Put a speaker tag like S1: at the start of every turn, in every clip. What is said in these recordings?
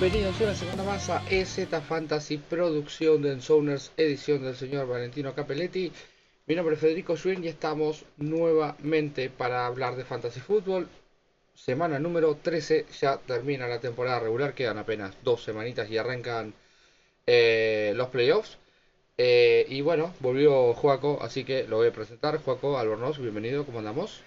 S1: Bienvenidos una semana más a EZ Fantasy, producción de Ensoners, edición del señor Valentino Capelletti. Mi nombre es Federico Schwinn y estamos nuevamente para hablar de Fantasy Football. Semana número 13, ya termina la temporada regular, quedan apenas dos semanitas y arrancan eh, los playoffs. Eh, y bueno, volvió Juaco, así que lo voy a presentar. Juaco Albornoz, bienvenido, ¿cómo andamos?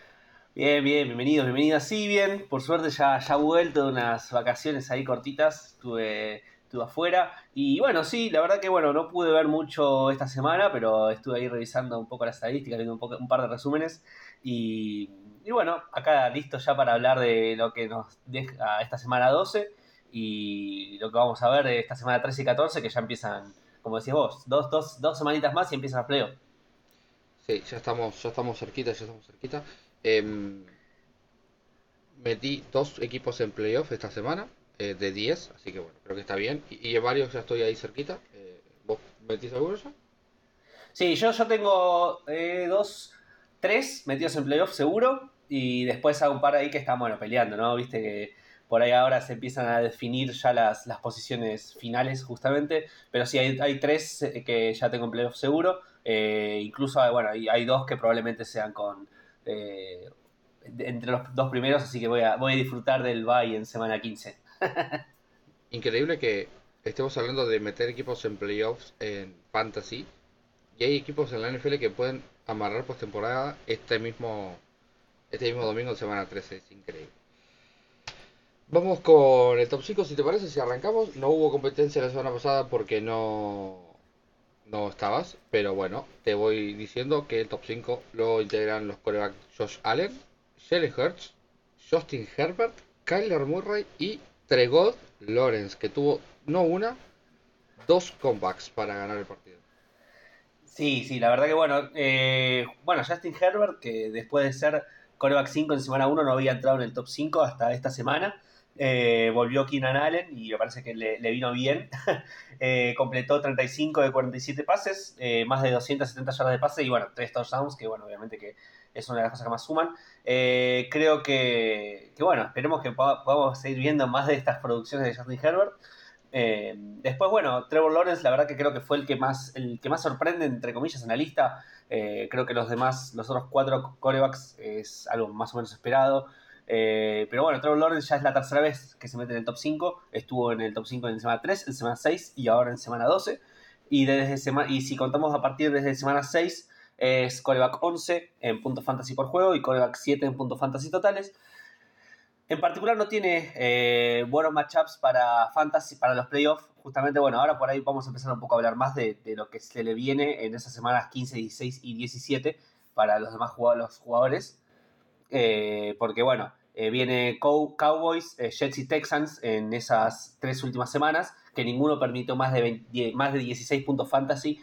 S2: Bien, bien, bienvenidos, bienvenidas. Sí, bien, por suerte ya, ya vuelto de unas vacaciones ahí cortitas, estuve, estuve afuera. Y bueno, sí, la verdad que bueno, no pude ver mucho esta semana, pero estuve ahí revisando un poco las estadísticas, viendo un, poco, un par de resúmenes. Y, y bueno, acá listo ya para hablar de lo que nos deja esta semana 12 y lo que vamos a ver de esta semana 13 y 14, que ya empiezan, como decís vos, dos, dos, dos semanitas más y empiezan los playoffs.
S1: Sí, ya estamos, ya estamos cerquita, ya estamos cerquita. Em, metí dos equipos en playoff esta semana, eh, de 10, así que bueno, creo que está bien. Y, y varios ya estoy ahí cerquita. Eh, ¿Vos metís alguno ya?
S2: Sí, yo, yo tengo eh, dos, tres metidos en playoff seguro. Y después hay un par ahí que están, bueno, peleando, ¿no? Viste que por ahí ahora se empiezan a definir ya las, las posiciones finales, justamente. Pero sí, hay, hay tres que ya tengo en playoff seguro. Incluso, bueno, hay dos que probablemente sean con. Eh, entre los dos primeros, así que voy a, voy a disfrutar del bye en semana 15.
S1: Increíble que estemos hablando de meter equipos en playoffs en fantasy. Y hay equipos en la NFL que pueden amarrar postemporada este mismo, este mismo domingo de semana 13. Es increíble. Vamos con el top 5, si te parece, si arrancamos. No hubo competencia la semana pasada porque no, no estabas. Pero bueno, te voy diciendo que el top 5 lo integran los corebacks Josh Allen, Jalen Hurts, Justin Herbert, Kyler Murray y Tregod Lawrence, que tuvo no una, dos comebacks para ganar el partido.
S2: Sí, sí, la verdad que bueno. eh, bueno, Justin Herbert, que después de ser coreback 5 en semana 1 no había entrado en el top 5 hasta esta semana. Eh, volvió Keenan Allen y me parece que le, vino bien. Eh, completó 35 de 47 pases, eh, más de 270 yardas de pase y bueno, 3 touchdowns, que bueno, obviamente que es una de las cosas que más suman. Eh, creo que, bueno, esperemos que poda- podamos seguir viendo más de estas producciones de Justin Herbert. Eh, después, bueno, Trevor Lawrence, la verdad que creo que fue el que más, el que más sorprende, entre comillas, en la lista. Creo que los demás, los otros cuatro corebacks, es algo más o menos esperado. Eh, pero bueno, Trevor Lawrence ya es la tercera vez que se mete en el top 5. Estuvo en el top 5 en semana 3, en semana 6 y ahora en semana 12. Y, desde sema- y si contamos a partir desde semana 6, es coreback 11 en puntos fantasy por juego y coreback 7 en puntos fantasy totales. En particular no tiene eh, buenos matchups para fantasy, para los playoffs. Justamente, bueno, ahora por ahí vamos a empezar un poco a hablar más de, de lo que se le viene en esas semanas 15, 16 y 17 para los demás jugado- los jugadores. Eh, porque, bueno, eh, viene Cow- Cowboys, eh, Jets y Texans en esas tres últimas semanas, que ninguno permitió más de, 20 más de 16 puntos fantasy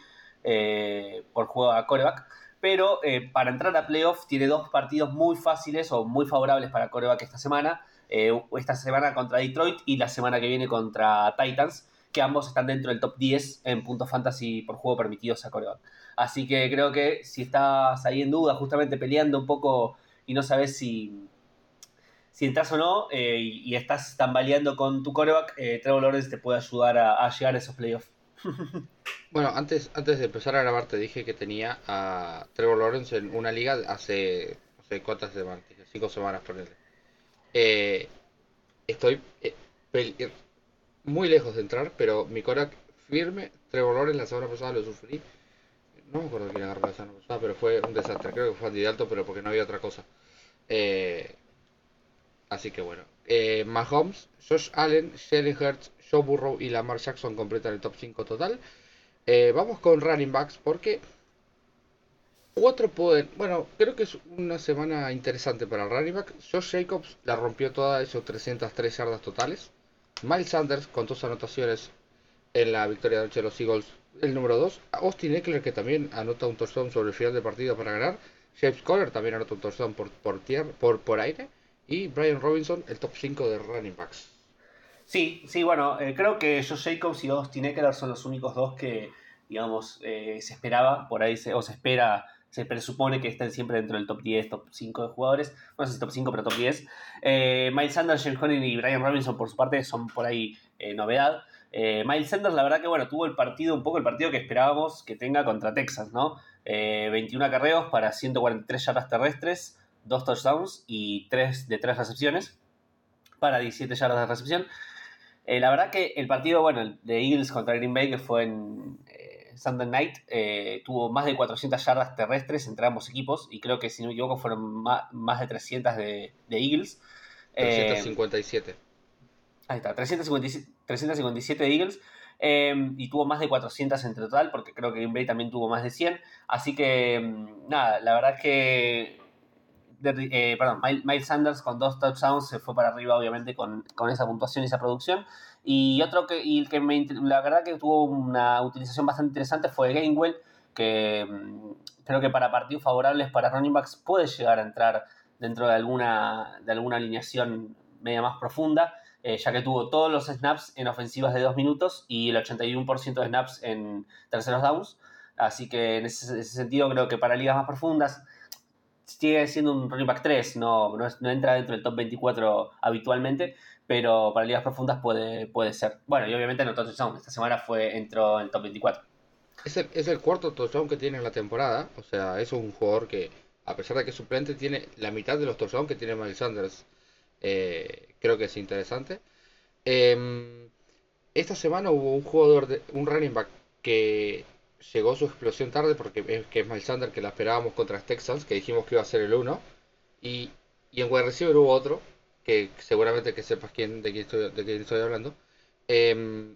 S2: por juego a coreback. Pero para entrar a playoff tiene dos partidos muy fáciles o muy favorables para coreback esta semana. Esta semana contra Detroit y la semana que viene contra Titans, que ambos están dentro del top 10 en puntos fantasy por juego permitidos a coreback. Así que creo que si estás ahí en duda, justamente peleando un poco y no sabes si, si entras o no, eh, y, y estás tambaleando con tu coreback, eh, Trevor Lawrence te puede ayudar a, llegar a esos playoffs.
S1: Bueno, antes, antes de empezar a grabar te dije que tenía a Trevor Lawrence en una liga hace, no sé cuántas semanas, cinco semanas por Eh, estoy eh, eh, muy lejos de entrar, pero mi coreback firme, Trevor Lawrence la semana pasada lo sufrí. No me acuerdo quién agarró la semana pasada, pero fue un desastre. Creo que fue Andy Dalton, pero porque no había otra cosa. Eh, así que bueno. Eh, Mahomes, Josh Allen, Jalen Hurts, Joe Burrow y Lamar Jackson completan el top 5 total. Eh, vamos con running backs porque cuatro pueden. Bueno, creo que es una semana interesante para el running back. Josh Jacobs la rompió toda, hizo 303 yardas totales. Miles Sanders con dos anotaciones en la victoria de anoche de los Eagles, el número 2. Austin Eckler que también anota un touchdown sobre el final del partido para ganar. James Conner también anota un touchdown por, por, tierra, por, por aire. Y Brian Robinson, el top 5 de running backs.
S2: Sí, sí, bueno, eh, creo que Josh Jacobs y Austin Eckler son los únicos dos que, digamos, eh, se esperaba, por ahí se, o se espera, se presupone que estén siempre dentro del top 10, top 5 de jugadores, no sé si top 5, pero top 10. Eh, Miles Sanders, James Conner y Brian Robinson, por su parte, son por ahí novedad. Miles Sanders, la verdad que bueno, tuvo el partido, un poco el partido que esperábamos que tenga contra Texas, ¿no? 21 acarreos para 143 yardas terrestres, 2 touchdowns y 3 de 3 recepciones para 17 yardas de recepción. la verdad que el partido, bueno, de Eagles contra Green Bay, que fue en Sunday Night eh, tuvo más de 400 yardas terrestres entre ambos equipos y creo que si no me equivoco fueron más, de 300 de, Eagles.
S1: 357. Eh,
S2: ahí está, 357, 357 de Eagles. Eh, y tuvo más de 400 en total, porque creo que Green Bay también tuvo más de 100. Así que, mm, nada, la verdad es que. perdón, Miles Sanders con dos touchdowns se fue para arriba, obviamente, con, con esa puntuación y esa producción. Y otro que, y que me, la verdad que tuvo una utilización bastante interesante fue Gainwell, que mm, creo que para partidos favorables para running backs puede llegar a entrar dentro de alguna, de alguna alineación media más profunda, eh, ya que tuvo todos los snaps en ofensivas de dos minutos y el 81% de snaps en terceros downs. Así que en ese, sentido creo que para ligas más profundas sigue siendo un running back 3, no, no, entra dentro del top 24 habitualmente, pero para ligas profundas puede, puede ser. Bueno, y obviamente no touchdown. Esta semana fue entró en top 24.
S1: Es el, es el cuarto touchdown que tiene en la temporada. O sea, es un jugador que, a pesar de que es suplente, tiene la mitad de los touchdowns que tiene Miles Sanders. Eh, creo que es interesante. Em, esta semana hubo un jugador, de, un running back que llegó su explosión tarde porque es, que es Miles Sanders que la esperábamos contra Texans, que dijimos que iba a ser el 1. Y, y en wide receiver hubo otro que seguramente que sepas quién, de, quién estoy, de quién estoy hablando. Eh,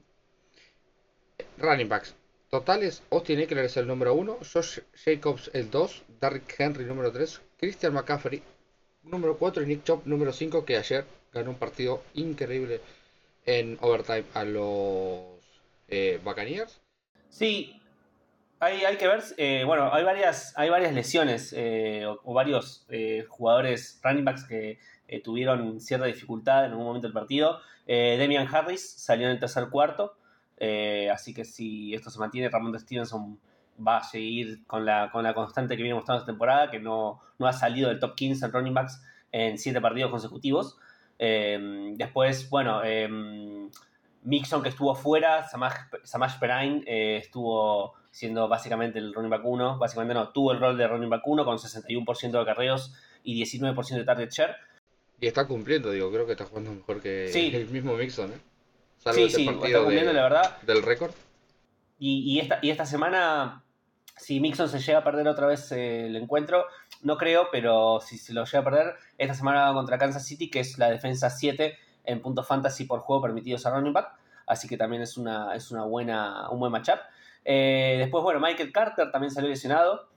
S1: running backs. Totales, Austin Eckler es el número 1, Josh Jacobs el 2, Derrick Henry número 3, Christian McCaffrey número 4 y Nick Chop número 5 que ayer ganó un partido increíble en overtime a los eh, Buccaneers.
S2: Sí, hay, hay que ver, eh, bueno, hay varias, hay varias lesiones eh, o, varios eh, jugadores running backs que tuvieron cierta dificultad en algún momento del partido. Demian Harris salió en el tercer cuarto, así que si esto se mantiene, Ramón Stevenson va a seguir con la, con la constante que viene mostrando esta temporada, que no, no ha salido del top 15 en running backs en siete partidos consecutivos. Después, bueno, Mixon que estuvo fuera, Samash, Perine estuvo siendo básicamente el running back 1, básicamente no, tuvo el rol de running back 1 con 61% de carreos y 19% de target share.
S1: Y está cumpliendo, digo, creo que está jugando mejor que el mismo Mixon, ¿eh?
S2: sí, sí, está cumpliendo, la verdad.
S1: Del récord.
S2: Y, esta, y esta semana, si Mixon se llega a perder otra vez eh, el encuentro, no creo, pero si se lo llega a perder, esta semana contra Kansas City, que es la defensa 7 en puntos fantasy por juego permitidos a running back. Así que también es una, es una buena, un buen matchup. Eh, después, bueno, Michael Carter también salió lesionado.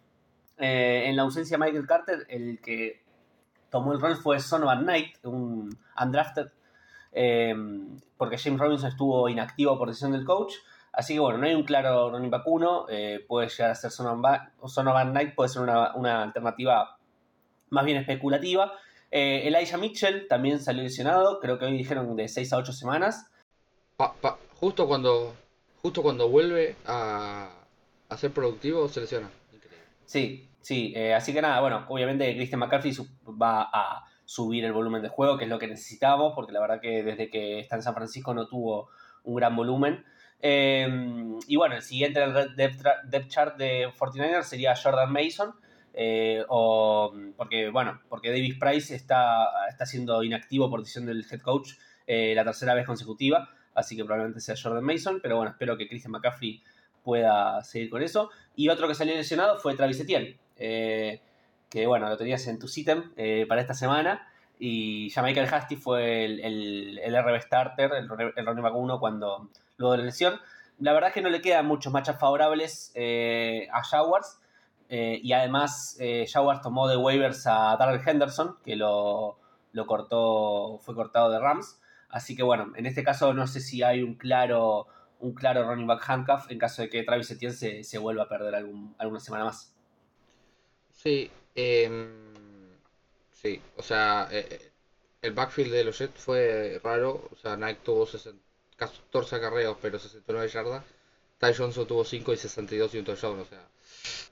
S2: Eh, en la ausencia de Michael Carter, el que tomó el rol fue Sonovan Knight, un undrafted, eh, porque James Robinson estuvo inactivo por decisión del coach. Así que bueno, no hay un claro running back 1, eh, puede llegar a ser Sonovan, Knight, puede ser una, alternativa más bien especulativa. Eh, Elijah Mitchell también salió lesionado, creo que hoy dijeron de 6 a 8 semanas.
S1: justo cuando justo cuando vuelve a, a ser productivo se lesiona.
S2: Sí, sí. Eh, así que nada, bueno, obviamente Christian McCarthy va a subir el volumen de juego, que es lo que necesitábamos, porque la verdad que desde que está en San Francisco no tuvo un gran volumen. Em, y bueno, el siguiente en el depth, chart de 49ers sería Jordan Mason. Eh, o, porque, bueno, porque Davis Price está, está siendo inactivo por decisión del head coach eh, la tercera vez consecutiva, así que probablemente sea Jordan Mason, pero bueno, espero que Christian McCaffrey pueda seguir con eso. Y otro que salió lesionado fue Travis Etienne, eh, que bueno, lo tenías en tu sitem para esta semana. Y ya Michael Hasty fue el, el, RB starter, el, el running back 1 cuando, luego de la lesión. La verdad es que no le quedan muchos matches favorables eh, a Jaguars. y además, Jaguars tomó de waivers a Darrell Henderson, que lo, lo cortó, fue cortado de Rams. Así que bueno, en este caso no sé si hay un claro un claro running back handcuff en caso de que Travis Etienne se, se vuelva a perder algún, alguna semana más.
S1: Sí, eh, sí, o sea, eh, eh, el backfield de los Jets fue raro, o sea, Nike tuvo 14 acarreos pero 69 yardas, Ty Johnson tuvo 5 y 62 y un touchdown, o sea.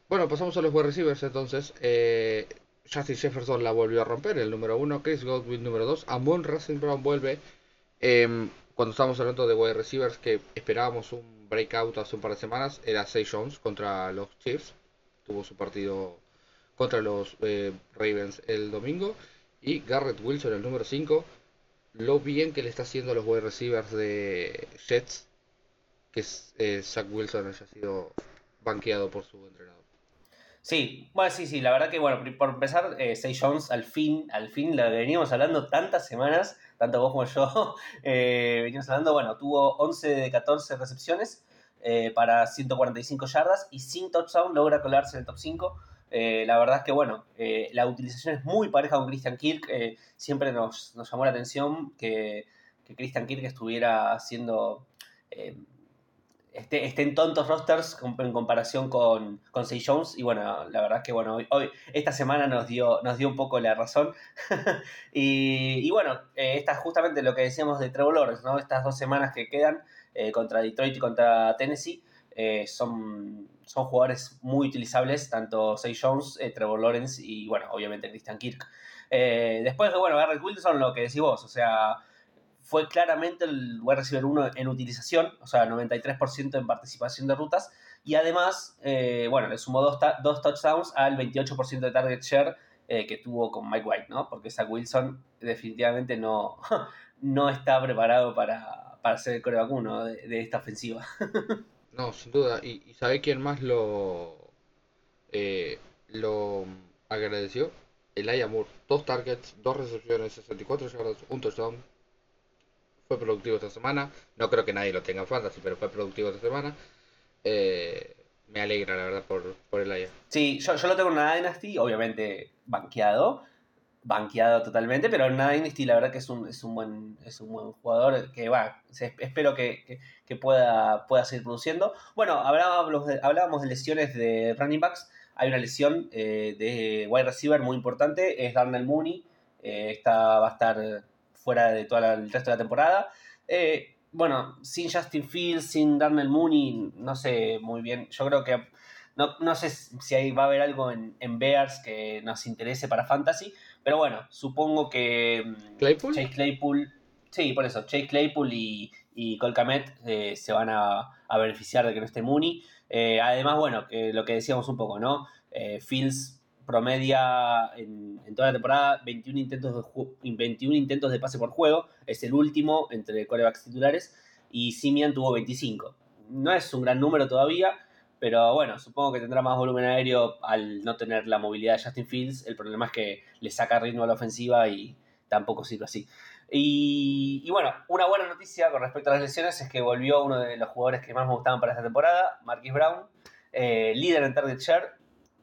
S1: Bueno, pasamos a los wide receivers entonces. Eh, Justin Jefferson la volvió a romper, el número 1, Chris Godwin número 2, Amon Racing vuelve. Eh, cuando estábamos hablando de wide receivers que esperábamos un breakout hace un par de semanas, era Say Jones contra los Chiefs. Tuvo su partido contra los eh, Ravens el domingo. Y Garrett Wilson, el número 5, lo bien que le está haciendo a los wide receivers de Jets, que eh, Zach Wilson haya sido banqueado por su entrenador.
S2: Sí, bueno, sí, sí, la verdad que, bueno, por empezar, eh, Jones, al fin, al fin, que veníamos hablando tantas semanas, tanto vos como yo, eh, veníamos hablando, bueno, tuvo 11 de 14 recepciones eh, para 145 yardas y sin touchdown logra colarse en el top 5. Eh, la verdad es que, bueno, eh, la utilización es muy pareja con Christian Kirk. Eh, siempre nos, nos, llamó la atención que, que Christian Kirk estuviera haciendo. Esté, esté, en tontos rosters en comparación con, con Say Jones. Y bueno, la verdad es que bueno, hoy, hoy esta semana nos dio, nos dio un poco la razón. y, y, bueno, esta es justamente lo que decíamos de Trevor Lawrence, ¿no? Estas dos semanas que quedan contra Detroit y contra Tennessee. Eh, son, son jugadores muy utilizables, tanto Say Jones, eh, Trevor Lawrence y, bueno, obviamente Christian Kirk. Eh, después, bueno, Garrett Wilson, lo que decís vos, o sea, fue claramente el wide receiver 1 en utilización, o sea, 93% en participación de rutas, y además, eh, bueno, le sumó dos, dos, touchdowns al 28% de target share que tuvo con Mike White, ¿no? Porque Zach Wilson definitivamente no, no está preparado para, para ser el coreback 1 de, de esta ofensiva.
S1: No, sin duda. ¿Y, y sabe quién más lo, eh, lo agradeció? El Moore. Dos targets, dos recepciones, 64 yardas, un touchdown. Fue productivo esta semana. No creo que nadie lo tenga en fantasy, pero fue productivo esta semana. Eh, me alegra, la verdad, por, por el Aya.
S2: Sí, yo, yo lo tengo en una Dynasty, obviamente banqueado banqueado totalmente, pero Dynasty la verdad que es un, es un, buen, es un buen jugador que va, espero que, que, pueda, pueda seguir produciendo. Bueno, hablábamos de, hablábamos de lesiones de running backs, hay una lesión eh, de wide receiver muy importante, es Darnell Mooney, eh, esta va a estar fuera de todo el resto de la temporada. Eh, bueno, sin Justin Fields, sin Darnell Mooney, no sé muy bien, yo creo que no, no sé si ahí va a haber algo en Bears que nos interese para Fantasy, pero bueno, supongo que
S1: mm, ¿Claypool?
S2: Chase Claypool, sí, por eso, Chase Claypool y, y Colcamet eh, se van a, a, beneficiar de que no esté Mooney. Eh, además, bueno, que lo que decíamos un poco, ¿no? Eh, Fields promedia en, en, toda la temporada 21 intentos, de, 21 intentos de pase por juego, es el último entre corebacks titulares, y Simian tuvo 25. No es un gran número todavía, pero bueno, supongo que tendrá más volumen aéreo al no tener la movilidad de Justin Fields. El problema es que le saca ritmo a la ofensiva y tampoco sirve así. Y, bueno, una buena noticia con respecto a las lesiones es que volvió uno de los jugadores que más me gustaban para esta temporada, Marquis Brown, eh, líder en target share,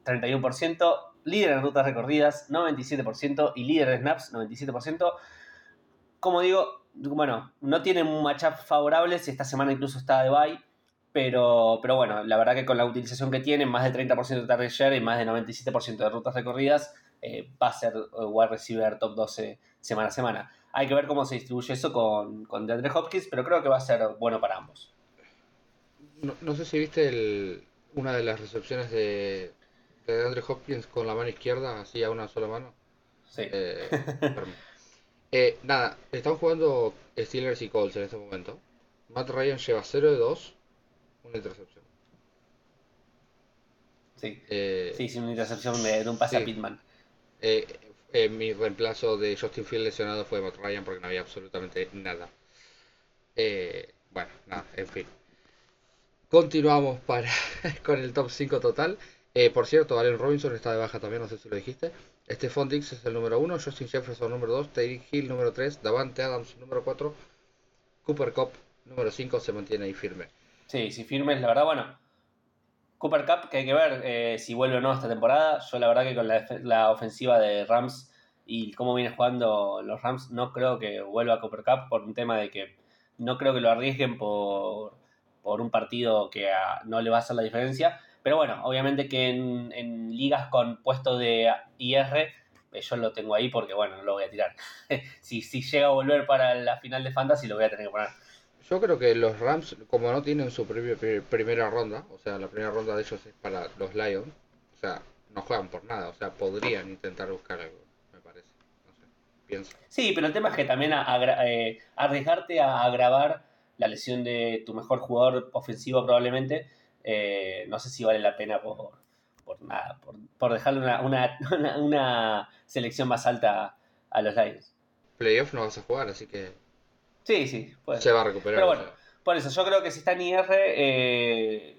S2: 31%, líder en rutas recorridas, 97%, y líder en snaps, 97%. Como digo, bueno, no tienen matchup favorables, esta semana incluso está de bye pero, pero bueno, la verdad que con la utilización que tiene, más del 30% de target share y más del 97% de rutas recorridas, eh, va a ser wide receiver top 12 semana a semana. Hay que ver cómo se distribuye eso con, con DeAndre Hopkins, pero creo que va a ser bueno para ambos.
S1: No, no sé si viste el, una de las recepciones de, de DeAndre Hopkins con la mano izquierda, así a una sola mano.
S2: Sí.
S1: Eh, eh, nada, están jugando Steelers y Colts en este momento. Matt Ryan lleva 0 de 2 una intercepción.
S2: Sí, eh, sí, sí, una intercepción de, de un pase sí. a Pitman.
S1: Eh, eh, mi reemplazo de Justin Field lesionado fue Matt Ryan porque no había absolutamente nada. Eh, bueno, nada, en fin. Continuamos para con el top 5 total. Eh, por cierto, Allen Robinson está de baja también, no sé si lo dijiste. Stephon Dix es el número 1, Justin Jefferson número 2, Terry Hill número 3, Davante Adams número 4, Cooper Cup número 5 se mantiene ahí firme.
S2: Sí, si firmes, la verdad, bueno. Cooper Cup, que hay que ver eh, si vuelve o no esta temporada. Yo la verdad que con la, la, ofensiva de Rams y cómo viene jugando los Rams, no creo que vuelva a Cooper Cup por un tema de que no creo que lo arriesguen por, por un partido que no le va a hacer la diferencia. Pero bueno, obviamente que en, en ligas con puesto de IR, eh, yo lo tengo ahí porque bueno, no lo voy a tirar. si, si llega a volver para la final de Fantasy, lo voy a tener que poner.
S1: Yo creo que los Rams, como no tienen su primera ronda, o sea, la primera ronda de ellos es para los Lions, o sea, no juegan por nada, o sea, podrían intentar buscar algo, me parece. No sé. pienso.
S2: Sí, pero el tema es que también eh, arriesgarte a agravar la lesión de tu mejor jugador ofensivo probablemente, eh, no sé si vale la pena por, por nada, por, dejarle una, una, selección más alta a los Lions.
S1: Playoff no vas a jugar, así que...
S2: Sí, sí.
S1: Se va a recuperar.
S2: Pero bueno, por eso yo creo que si está en IR, eh,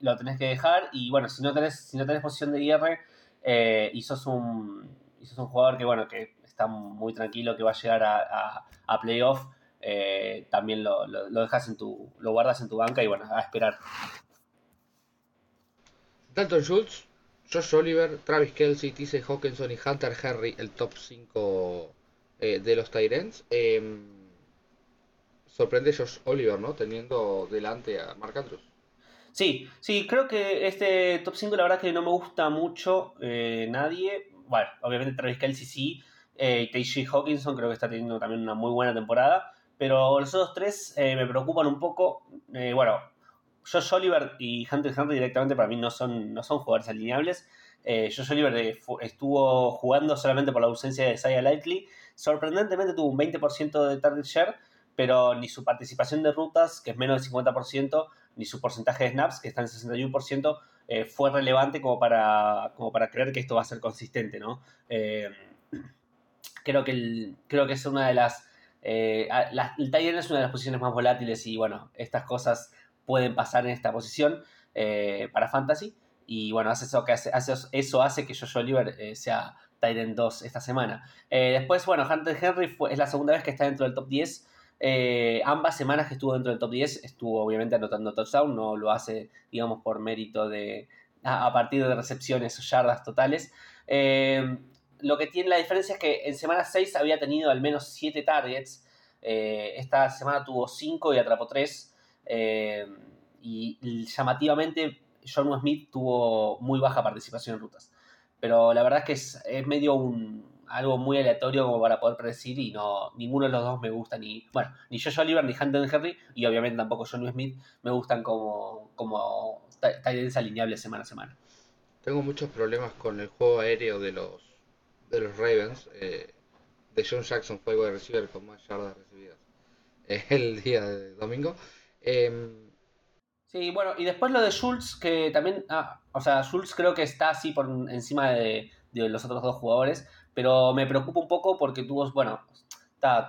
S2: lo tenés que dejar. Y bueno, si no tenés, si no tenés posición de IR eh, y, sos un, un jugador que, bueno, que está muy tranquilo, que va a llegar a, a, playoff, eh, también lo, lo, dejas en tu, lo guardas en tu banca y bueno, a esperar.
S1: Dalton Schultz, Josh Oliver, Travis Kelsey, TC Hawkinson y Hunter Henry, el top 5 eh, de los Tyrants. Em, sorprende Josh Oliver, ¿no? Teniendo delante a Mark Andrews.
S2: Sí, sí, creo que este top 5 la verdad que no me gusta mucho eh, nadie. Bueno, obviamente Travis Kelsey sí. Eh, TJ Hawkinson creo que está teniendo también una muy buena temporada. Pero los otros tres eh, me preocupan un poco. bueno, Josh Oliver y Hunter Henry directamente para mí no son, no son jugadores alineables. Josh Oliver estuvo jugando solamente por la ausencia de Isaiah Lightly. Sorprendentemente tuvo un 20% de target share, pero ni su participación de rutas, que es menos del 50%, ni su porcentaje de snaps, que está en 61%, eh, fue relevante como para, como para creer que esto va a ser consistente, ¿no? Eh, creo, que creo que es una de las... Eh, el Titan es una de las posiciones más volátiles y bueno, estas cosas pueden pasar en esta posición para Fantasy. Y bueno, hace eso, que hace, eso hace que Josh Oliver sea Titan 2 esta semana. después, bueno, Hunter Henry es la segunda vez que está dentro del top 10. Eh, ambas semanas que estuvo dentro del top 10 estuvo obviamente anotando touchdown, no lo hace, digamos, por mérito de a, partir de recepciones o yardas totales. Eh, lo que tiene la diferencia es que en semana 6 había tenido al menos 7 targets. Eh, esta semana tuvo 5 y atrapó 3. y llamativamente, John Smith tuvo muy baja participación en rutas. Pero la verdad es que es medio un, algo muy aleatorio como para poder predecir y no ninguno de los dos me gusta ni bueno ni Josh Oliver ni Hunter Henry y obviamente tampoco John Smith me gustan como como Titans alineables semana a semana.
S1: Tengo muchos problemas con el juego aéreo de los de los Ravens eh, de John Jackson juego de receiver con más yardas recibidas eh, el día de domingo. Em,
S2: Sí, bueno, y después lo de Schultz, que también, ah, o sea, Schultz creo que está así por encima de, de los otros dos jugadores, pero me preocupa un poco porque tuvo, bueno,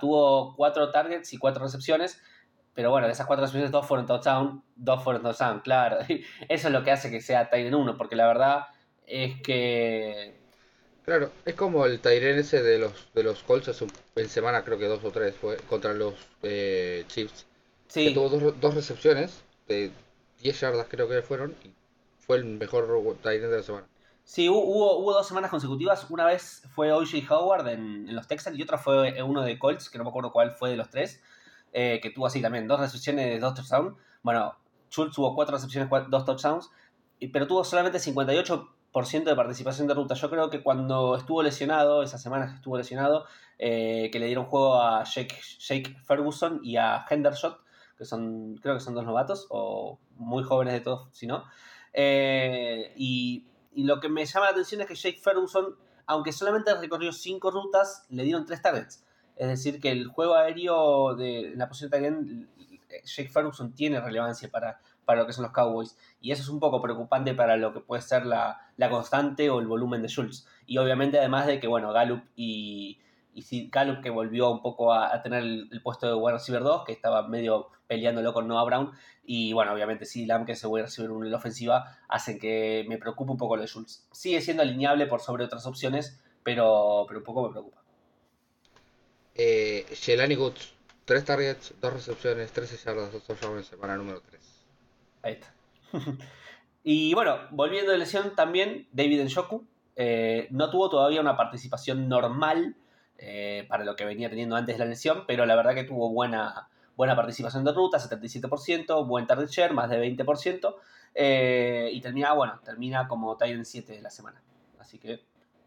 S2: tuvo cuatro targets y cuatro recepciones, pero bueno, de esas cuatro recepciones dos fueron touchdown, dos fueron touchdown, claro. Eso es lo que hace que sea Tyren 1, porque la verdad es que...
S1: Claro, es como el Tyren ese de los, de los Colts en semana, creo que dos o tres, fue contra los eh, Chiefs. Sí. Que tuvo dos, dos recepciones de 10 yardas creo que fueron y fue el mejor Tyren de la semana.
S2: Sí, hubo, hubo dos semanas consecutivas. Una vez fue O.J. Howard en, los Texans y otra fue uno de Colts, que no me acuerdo cuál fue de los tres, eh, que tuvo así también dos recepciones, dos touchdowns. Bueno, Schultz tuvo cuatro recepciones, dos touchdowns, pero tuvo solamente 58% de participación de ruta. Yo creo que cuando estuvo lesionado, esas semanas que estuvo lesionado, eh, que le dieron juego a Jake, Ferguson y a Hendershot, que son, creo que son dos novatos, o muy jóvenes de todos, si no. Eh, y y lo que me llama la atención es que Jake Ferguson, aunque solamente recorrió cinco rutas, le dieron tres targets. Es decir, que el juego aéreo de la posición de Jake Ferguson tiene relevancia para, para lo que son los Cowboys. Y eso es un poco preocupante para lo que puede ser la, la constante o el volumen de Schultz. Y obviamente además de que, bueno, Gallup y, y si Gallup que volvió un poco a, tener el, puesto de wide receiver 2, que estaba medio peleándolo con Noah Brown, y bueno, obviamente sí, Lamb que se wide receiver 1 en la ofensiva, hacen que me preocupe un poco lo de Schultz. Sigue siendo alineable por sobre otras opciones, pero, pero un poco me preocupa.
S1: Eh, Shelani Goods, 3 targets, 2 recepciones, 13 yardas, 2 touchdowns semana número 3.
S2: Ahí está. y bueno, volviendo de lesión también, David Nshoku eh, no tuvo todavía una participación normal eh, para lo que venía teniendo antes de la lesión, pero la verdad que tuvo buena, buena participación de ruta, 77%, buen target share, más de 20%, eh, y termina, bueno, termina como Titan 7 de la semana. Así que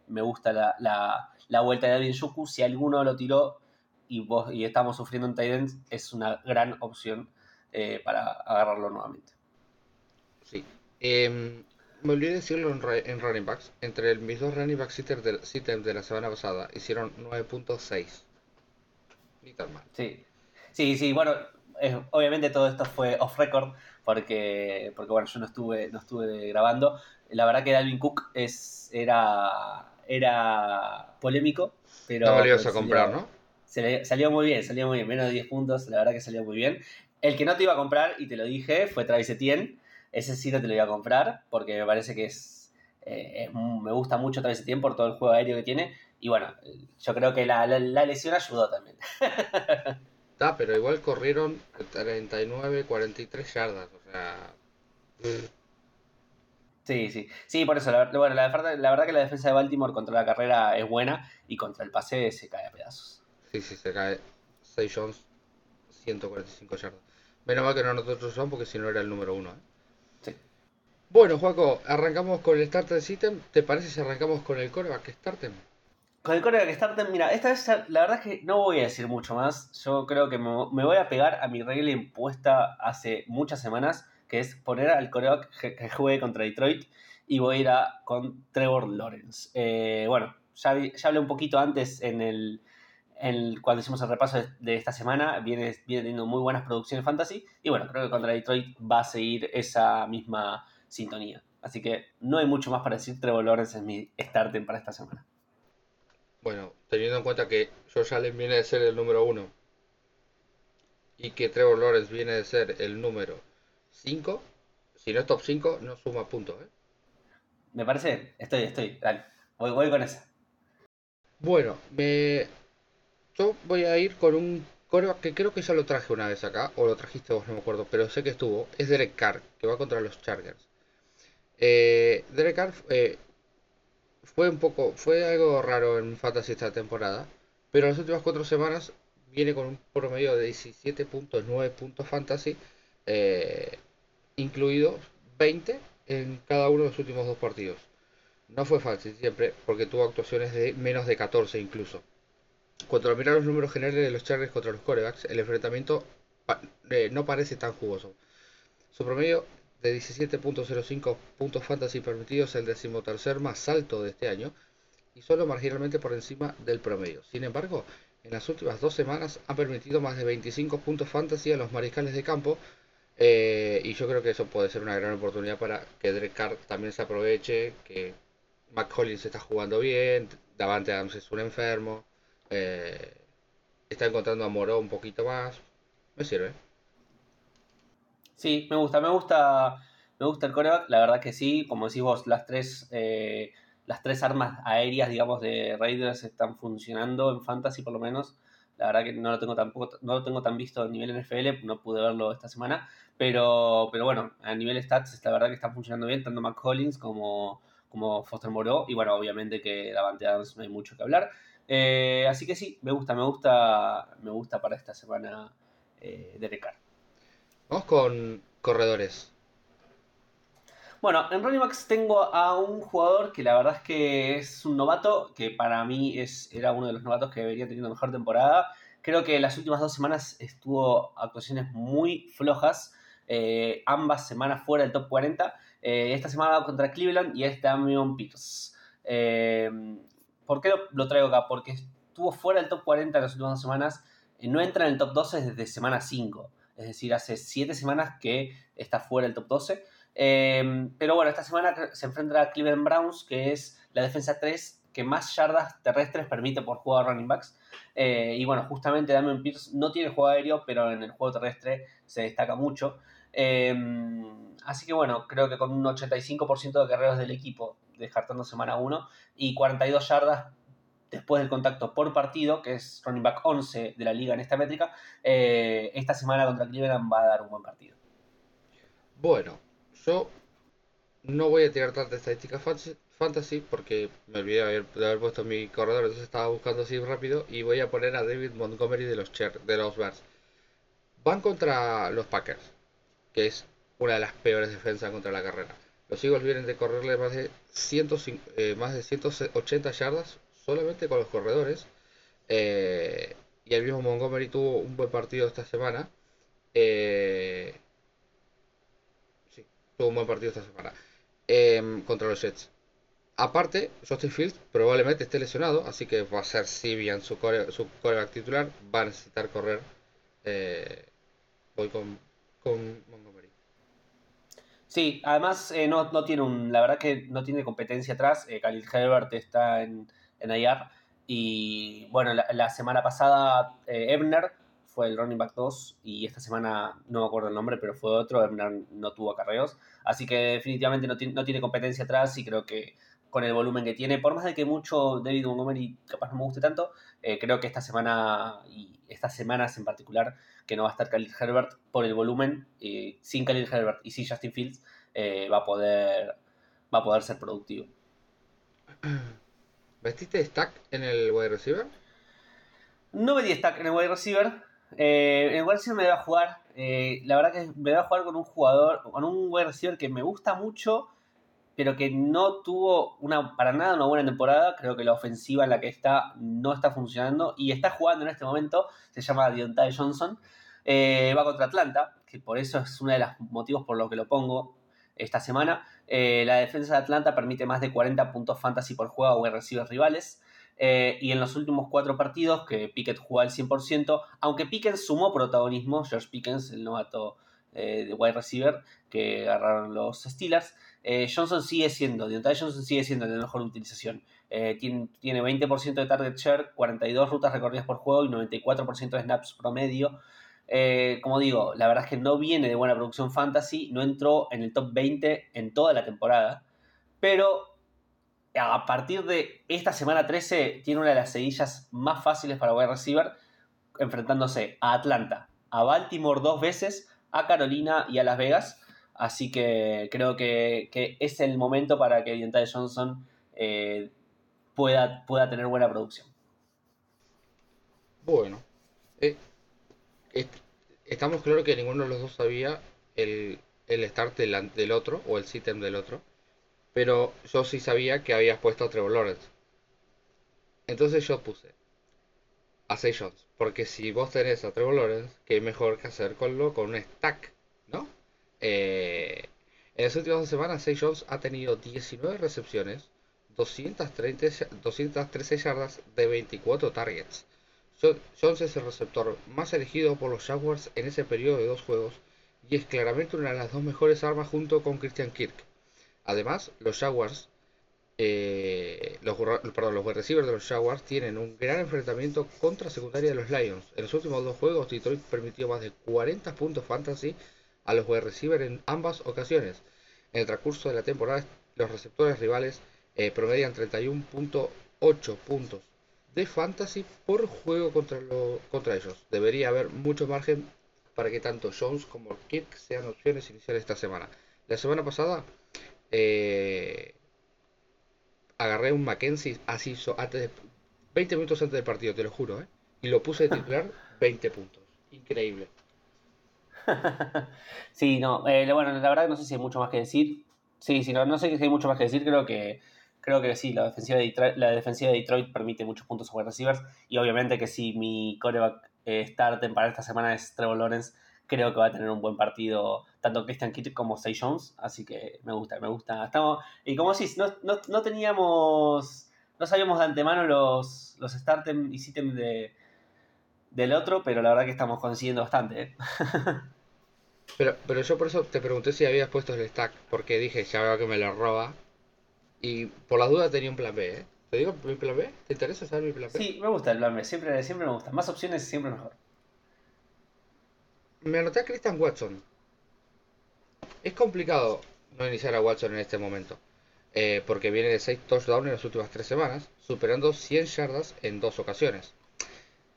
S2: me gusta la, vuelta de Alvin Shuku. Si alguno lo tiró y, vos, y estamos sufriendo en Titan, es una gran opción eh, para agarrarlo nuevamente.
S1: Sí. Me olvidé decirlo en, en running backs. Entre mis dos running backs ítems de, la semana pasada hicieron 9.6. Ni tan mal.
S2: Sí, sí, sí. Bueno, obviamente todo esto fue off record porque, porque bueno, yo no estuve, no estuve grabando. La verdad que Dalvin Cook es, era, era polémico, pero...
S1: No ibas a comprar, ¿no?
S2: Se salió muy bien, salió muy bien, menos de 10 puntos, la verdad que salió muy bien. El que no te iba a comprar, y te lo dije, fue Travis Etienne. Ese sí no te lo iba a comprar, porque me parece que es, eh, me gusta mucho Travis Etienne por todo el juego aéreo que tiene. Y bueno, yo creo que la, la lesión ayudó también.
S1: Ah, pero igual corrieron 39, 43 yardas, o sea...
S2: Sí, sí. Sí, por eso, la, bueno, la, la verdad que la defensa de Baltimore contra la carrera es buena y contra el pase se cae a pedazos.
S1: Sí, sí, se cae. 6 Jones, 145 yardas. Menos mal que no nosotros son porque si no era el número uno. ¿eh? Bueno, Juaco, arrancamos con el starter system. ¿Te parece si arrancamos con el coreback starter?
S2: Con el que Starter, mira, esta vez la verdad es que no voy a decir mucho más. Yo creo que me, voy a pegar a mi regla impuesta hace muchas semanas, que es poner al coreback que juegue contra Detroit y voy a ir a, con Trevor Lawrence. Eh, bueno, ya, hablé un poquito antes en el, cuando hicimos el repaso de, esta semana. Viene, viene teniendo muy buenas producciones fantasy. Y bueno, creo que contra Detroit va a seguir esa misma sintonía. Así que no hay mucho más para decir. Trevor Lawrence es mi starting para esta semana.
S1: Bueno, teniendo en cuenta que Josh Allen viene de ser el número uno y que Trevor Lawrence viene de ser el número 5, si no es top 5, no suma puntos. ¿eh?
S2: Me parece, estoy, estoy, dale, voy, voy con esa.
S1: Bueno, me... yo voy a ir con un coreback que creo que ya lo traje una vez acá, o lo trajiste vos, no me acuerdo, pero sé que estuvo, es Derek Carr, que va contra los Chargers. Eh, Derek Carr eh, fue un poco, fue algo raro en Fantasy esta temporada, pero las últimas cuatro semanas viene con un promedio de 17.9 puntos Fantasy, eh, incluidos 20 en cada uno de los últimos dos partidos. No fue fácil siempre, porque tuvo actuaciones de menos de 14 incluso. Cuando mirar los números generales de los Chargers contra los corebacks, el enfrentamiento eh, no parece tan jugoso. Su promedio de 17.05 puntos fantasy permitidos, el decimotercer más alto de este año y solo marginalmente por encima del promedio. Sin embargo, en las últimas dos semanas ha permitido más de 25 puntos fantasy a los mariscales de campo eh, y yo creo que eso puede ser una gran oportunidad para que Derek Carr también se aproveche, que McCollins está jugando bien, Davante Adams es un enfermo, eh, está encontrando a Moro un poquito más, me sirve.
S2: Sí, me gusta, me gusta, me gusta el coreback, la verdad que sí, como decís vos, las tres, eh, las tres armas aéreas, digamos, de Raiders están funcionando en Fantasy por lo menos. La verdad que no lo tengo tampoco, no lo tengo tan visto a nivel NFL, no pude verlo esta semana, pero, pero bueno, a nivel stats, la verdad que están funcionando bien, tanto McCollins como, como Foster Moreau, y bueno, obviamente que Davante Adams no hay mucho que hablar. Eh, así que sí, me gusta, me gusta, me gusta para esta semana eh, de Recar.
S1: Vamos con corredores.
S2: Bueno, en running backs tengo a un jugador que la verdad es que es un novato, que para mí es, era uno de los novatos que debería teniendo mejor temporada. Creo que las últimas dos semanas estuvo actuaciones muy flojas, eh, ambas semanas fuera del top 40. Eh, esta semana contra Cleveland y es Damian Pierce. Eh, ¿Por qué lo, traigo acá? Porque estuvo fuera del top 40 las últimas dos semanas, no entra en el top 12 desde semana 5 es decir, hace 7 semanas que está fuera del top 12. Em, pero bueno, esta semana se enfrenta a Cleveland Browns, que es la defensa 3 que más yardas terrestres permite por juego running backs. Eh, y bueno, justamente Damian Pierce no tiene juego aéreo, pero en el juego terrestre se destaca mucho. Em, así que bueno, creo que con un 85% de carreras del equipo, descartando semana 1, y 42 yardas después del contacto por partido, que es running back 11 de la liga en esta métrica, eh, esta semana contra Cleveland va a dar un buen partido.
S1: Bueno, yo no voy a tirar tanta estadística fantasy porque me olvidé de haber, puesto mi corredor, entonces estaba buscando así rápido y voy a poner a David Montgomery de los, de los Bears. Van contra los Packers, que es una de las peores defensas contra la carrera. Los Eagles vienen de correrle más de, 100, eh, más de 180 yardas solamente con los corredores. Eh, y el mismo Montgomery tuvo un buen partido esta semana. Eh, sí, tuvo un buen partido esta semana. em, contra los Jets. Aparte, Justin Fields probablemente esté lesionado, así que va a ser si bien su, core, su coreback titular, va a necesitar correr. Eh, voy con, con Montgomery.
S2: Sí, además eh, no, no, tiene un, la verdad que no tiene competencia atrás. Eh, Khalil Herbert está en, en IR. Y bueno, la, semana pasada eh, Ebner fue el running back 2 y esta semana no me acuerdo el nombre, pero fue otro. Ebner no tuvo acarreos. Así que definitivamente no, no tiene competencia atrás y creo que con el volumen que tiene, por más de que mucho David Montgomery capaz no me guste tanto, eh, creo que esta semana y estas semanas en particular que no va a estar Khalil Herbert por el volumen, eh, sin Khalil Herbert y sin Justin Fields, va, a poder, va a poder ser productivo.
S1: ¿Vestiste stack en el wide receiver?
S2: No me di stack en el wide receiver. Eh, en el wide receiver me voy a jugar. Eh, la verdad que me voy a jugar con un jugador, con un wide receiver que me gusta mucho, pero que no tuvo una para nada una buena temporada. Creo que la ofensiva en la que está no está funcionando y está jugando en este momento. Se llama Deontay Johnson. Eh, va contra Atlanta, que por eso es uno de los motivos por los que lo pongo esta semana. Eh, la defensa de Atlanta permite más de 40 puntos fantasy por juego a wide receivers rivales. Eh, y en los últimos cuatro partidos que Pickett jugó al 100%, aunque Pickens sumó protagonismo, George Pickens, el novato eh, de wide receiver que agarraron los Steelers, eh, Johnson sigue siendo, Deontay Johnson sigue siendo de mejor utilización. Tiene, tiene 20% de target share, 42 rutas recorridas por juego y 94% de snaps promedio. Eh, como digo, la verdad es que no viene de buena producción fantasy, no entró en el top 20 en toda la temporada, pero a partir de esta semana 13 tiene una de las seguillas más fáciles para wide receiver, enfrentándose a Atlanta, a Baltimore dos veces, a Carolina y a Las Vegas. Así que creo que, que es el momento para que Deontay Johnson eh, pueda, pueda tener buena producción.
S1: Bueno, eh, estamos claros que ninguno de los dos sabía el, el start del, del, otro o el sistema del otro. Pero yo sí sabía que habías puesto a Trevor Lawrence. Entonces yo puse a 6 shots. Porque si vos tenés a Trevor Lawrence, qué mejor que hacerlo con un stack, ¿no? Eh, en las últimas dos semanas, 6 Jones ha tenido 19 recepciones, 230, 213 yardas de 24 targets. Jones es el receptor más elegido por los Jaguars en ese periodo de dos juegos y es claramente una de las dos mejores armas junto con Christian Kirk. Además, los Jaguars, eh, los, perdón, de los Jaguars tienen un gran enfrentamiento contra secundaria de los Lions. En los últimos dos juegos, Detroit permitió más de 40 puntos fantasy a los wide receivers en ambas ocasiones. En el transcurso de la temporada, los receptores rivales eh, promedian 31.8 puntos de fantasy por juego contra, lo, contra ellos. Debería haber mucho margen para que tanto Jones como Kirk sean opciones iniciales esta semana. La semana pasada eh, agarré un Mackenzie así antes de, 20 minutos antes del partido, te lo juro, ¿eh? y lo puse de titular 20 puntos. Increíble.
S2: sí, no, eh, bueno, la verdad no sé si hay mucho más que decir. Sí, sí, no, no sé si hay mucho más que decir, creo que creo que sí, la defensiva de Detroit, la defensiva de Detroit permite muchos puntos a wide receivers y obviamente que si mi coreback eh, starten para esta semana es Trevor Lawrence, creo que va a tener un buen partido tanto Christian Kitty como Say Jones, así que me gusta, me gusta. Estamos, y como si no, no, no, teníamos, no sabíamos de antemano los, los startem y sitem de, del otro, pero la verdad que estamos consiguiendo bastante. ¿eh?
S1: pero, pero yo por eso te pregunté si habías puesto el stack, porque dije, ya veo que me lo roba. Y por las dudas tenía un plan B, ¿eh? ¿Te digo mi plan B? ¿Te interesa saber mi plan B?
S2: Sí, me gusta el plan B, siempre, siempre me gusta. Más opciones siempre mejor.
S1: Me anoté a Christian Watson. Es complicado no iniciar a Watson en este momento. Eh, porque viene de 6 touchdowns en las últimas 3 semanas, superando 100 yardas en dos ocasiones.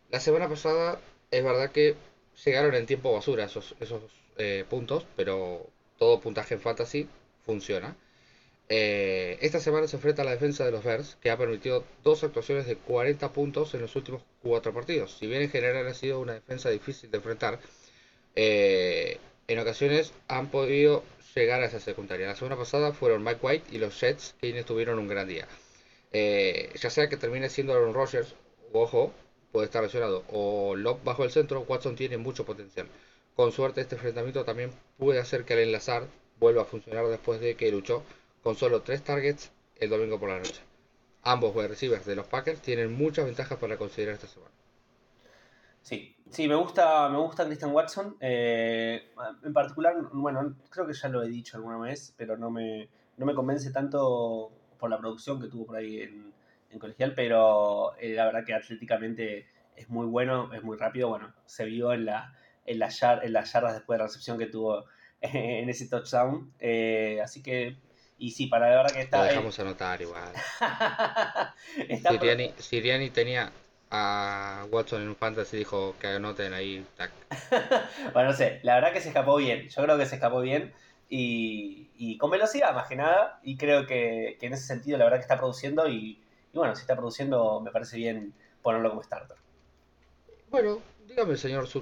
S1: La semana pasada es verdad que llegaron en tiempo basura esos, esos eh, puntos, pero todo puntaje en fantasy funciona. Eh, esta semana se enfrenta a la defensa de los Bears, que ha permitido dos actuaciones de 40 puntos en los últimos cuatro partidos. Si bien en general ha sido una defensa difícil de enfrentar, eh, en ocasiones han podido llegar a esa secundaria. La semana pasada fueron Mike White y los Jets quienes tuvieron un gran día. Eh, ya sea que termine siendo Aaron Rodgers, ojo, puede estar lesionado, o Love bajo el centro, Watson tiene mucho potencial. Con suerte este enfrentamiento también puede hacer que el enlazar vuelva a funcionar después de que luchó con solo 3 targets el domingo por la noche. Ambos wide receivers de los Packers tienen muchas ventajas para considerar esta semana.
S2: Sí, sí, me gusta, me gusta Christian Watson. Eh, en particular, bueno, creo que ya lo he dicho alguna vez, pero no me, no me convence tanto por la producción que tuvo por ahí en, colegial, pero eh, la verdad que atléticamente es muy bueno, es muy rápido. Bueno, se vio en, la, en, la en las yardas después de la recepción que tuvo en ese touchdown. Eh, así que, y sí, para la verdad que está.
S1: Lo dejamos anotar igual. Siriani, Siriani tenía a Watson en un fantasy dijo que anoten ahí.
S2: bueno, no sé, la verdad que se escapó bien. Yo creo que se escapó bien y, con velocidad más que nada. Y creo que, en ese sentido la verdad que está produciendo y, bueno, si está produciendo me parece bien ponerlo como starter.
S1: Bueno, dígame señor su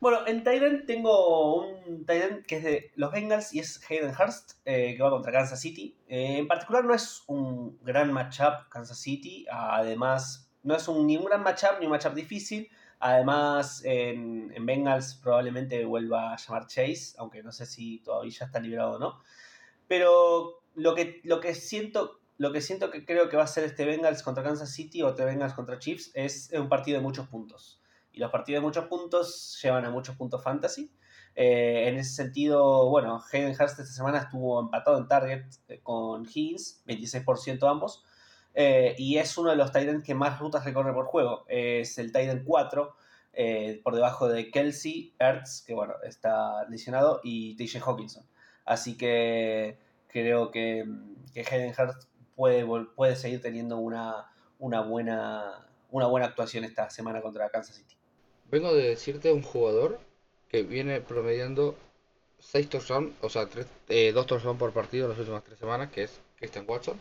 S2: Bueno, en Tyrant tengo un Tyrant que es de los Bengals y es Hayden Hurst, eh, que va contra Kansas City. Eh, en particular no es un gran matchup Kansas City, además no es un, ni un gran matchup ni un matchup difícil. Además, en, Bengals probablemente vuelva a llamar Chase, aunque no sé si todavía ya está liberado o no. Pero lo que, lo que siento, lo que siento que creo que va a ser este Bengals contra Kansas City o este Bengals contra Chiefs es un partido de muchos puntos. Y los partidos de muchos puntos llevan a muchos puntos fantasy. Eh, en ese sentido, bueno, Hayden Hurst esta semana estuvo empatado en target eh, con Higgins, 26% ambos. Eh, y es uno de los Titans que más rutas recorre por juego. Es el Titan 4, eh, por debajo de Kelsey, Ertz, que bueno, está lesionado, y TJ Hawkinson. Así que creo que, que Hayden Hurst puede, puede seguir teniendo una, una, buena, una buena actuación esta semana contra Kansas City.
S1: Vengo de decirte un jugador que viene promediando 6 touchdowns, o sea, 2 eh, touchdowns por partido en las últimas 3 semanas, que es Christian Watson.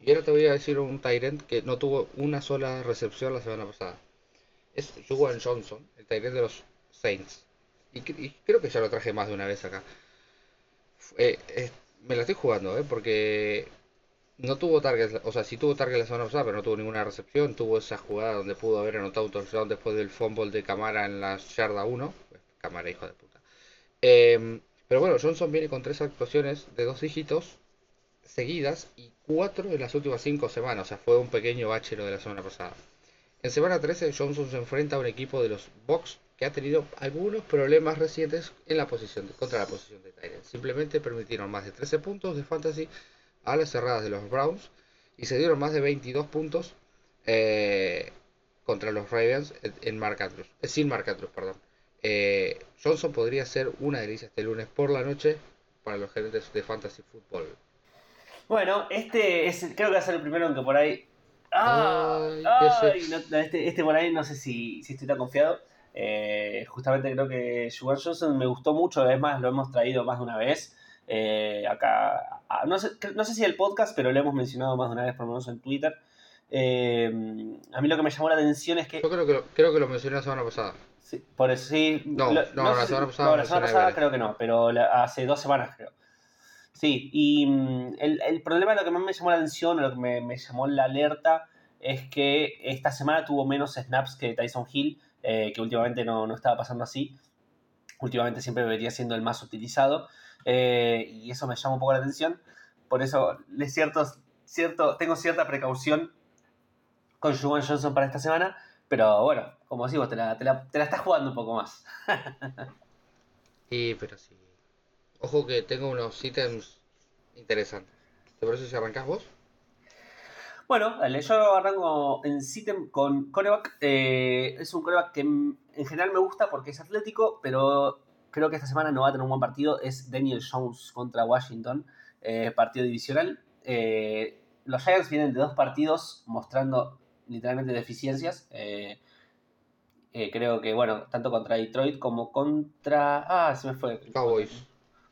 S1: Y ahora te voy a decir un Tyrant que no tuvo una sola recepción la semana pasada. Es Juwan Johnson, el Tyrant de los Saints. Y, creo que ya lo traje más de una vez acá. Eh, me la estoy jugando, ¿eh? Porque no tuvo target, o sea, sí tuvo target la semana pasada, pero no tuvo ninguna recepción. Tuvo esa jugada donde pudo haber anotado un touchdown después del fumble de Camara en la yarda 1. Camara, hijo de puta. Em, pero bueno, Johnson viene con tres actuaciones de dos dígitos seguidas y cuatro en las últimas cinco semanas. O sea, fue un pequeño bachero de la semana pasada. En semana 13, Johnson se enfrenta a un equipo de los Bucks que ha tenido algunos problemas recientes en la posición contra la posición de Tyrant. Simplemente permitieron más de 13 puntos de fantasy a las cerradas de los Browns y se dieron más de 22 puntos eh, contra los Ravens en Mark Andrews, eh, sin Mark Andrews, perdón. Eh, Johnson podría ser una delicia este lunes por la noche para los gerentes de fantasy football.
S2: Bueno, este es, creo que va a ser el primero en que por ahí. ¡Ay! este, este, por ahí no sé si, si estoy tan confiado. Eh, justamente creo que Sugar Johnson me gustó mucho, además lo hemos traído más de una vez. Eh, acá, no sé, no sé si el podcast, pero lo hemos mencionado más de una vez, por lo menos en Twitter. Eh, a mí lo que me llamó la atención es que.
S1: Yo creo que lo, creo que lo mencioné la semana pasada.
S2: Sí, por eso sí.
S1: No, no, la semana pasada. No,
S2: la semana pasada creo que no, pero hace dos semanas creo. Sí, y mm, el, el, problema, lo que más me llamó la atención, lo que me, llamó la alerta, es que esta semana tuvo menos snaps que Tyson Hill, eh, que últimamente no, estaba pasando así. Últimamente siempre debería siendo el más utilizado. Eh, y eso me llama un poco la atención. Por eso le cierto, cierto, tengo cierta precaución con Juwan Johnson para esta semana. Pero bueno, como decimos, te la, te la, te la estás jugando un poco más.
S1: sí, pero sí. Ojo que tengo unos ítems interesantes. ¿Te parece si arrancas vos?
S2: Bueno, dale, yo arranco en Sitem con coreback. Eh, es un coreback que en general me gusta porque es atlético, pero creo que esta semana no va a tener un buen partido. Es Daniel Jones contra Washington, eh, partido divisional. Eh, los Giants vienen de dos partidos mostrando literalmente deficiencias. creo que, bueno, tanto contra Detroit como contra. Ah, se me fue.
S1: Cowboys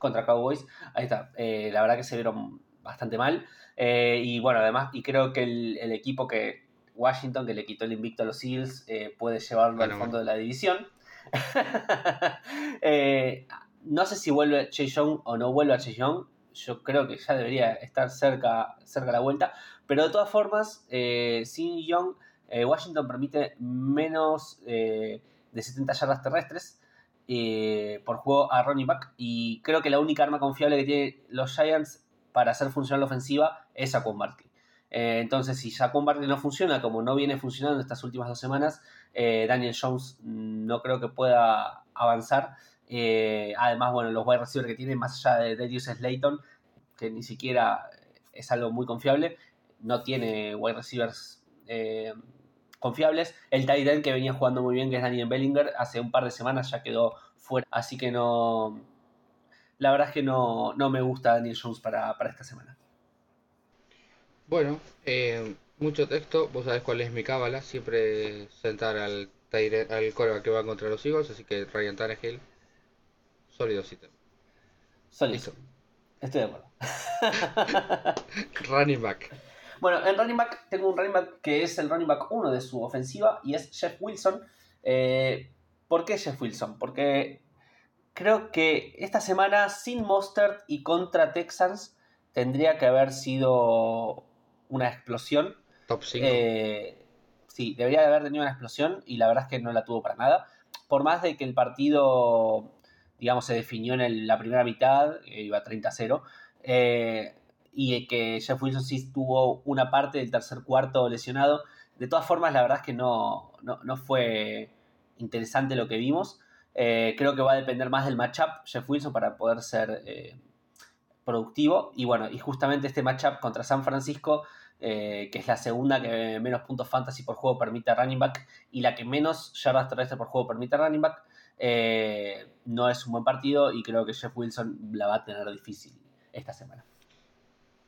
S2: contra Cowboys. Ahí está. Eh, la verdad que se vieron bastante mal. Eh, y bueno, además, y creo que el, equipo que Washington, que le quitó el invicto a los Eagles, eh, puede llevarlo al fondo de la división. no sé si vuelve Chase Young o no vuelve a Chase Young. Yo creo que ya debería estar cerca, cerca de la vuelta. Pero de todas formas, sin Young, Washington permite menos de 70 yardas terrestres. Eh, por juego a Ronnie Back. Y creo que la única arma confiable que tienen los Giants para hacer funcionar la ofensiva es Saquon Barkley. Eh, entonces, si Saquon Barkley no funciona, como no viene funcionando estas últimas dos semanas, eh, Daniel Jones no creo que pueda avanzar. Eh, además, bueno, los wide receivers que tiene, más allá de Darius Slayton, que ni siquiera es algo muy confiable, no tiene wide receivers confiables. El tight end que venía jugando muy bien, que es Daniel Bellinger, hace un par de semanas ya quedó fuera. Así que no. La verdad es que no, no me gusta Daniel Jones para, para esta semana.
S1: Bueno, eh, mucho texto, vos sabés cuál es mi cábala, siempre sentar al, al coreback que va contra los Eagles, así que Ryan Tannehill, sólido sistema.
S2: Sólido. Estoy de acuerdo.
S1: running back.
S2: Bueno, en running back tengo un running back que es el running back 1 de su ofensiva y es Jeff Wilson. Eh, ¿Por qué Jeff Wilson? Porque creo que esta semana sin Mostert y contra Texans tendría que haber sido una explosión.
S1: Top 5.
S2: Eh, sí, debería de haber tenido una explosión y la verdad es que no la tuvo para nada. Por más de que el partido, digamos, se definió en la primera mitad, eh, iba 30-0, eh, y que Jeff Wilson sí tuvo una parte del tercer cuarto lesionado. De todas formas, la verdad es que no, no, fue interesante lo que vimos. creo que va a depender más del matchup Jeff Wilson para poder ser productivo. Y bueno, y justamente este matchup contra San Francisco, eh, que es la segunda que menos puntos fantasy por juego permite a running back y la que menos yardas terrestres por juego permite a running back, eh, no es un buen partido y creo que Jeff Wilson la va a tener difícil esta semana.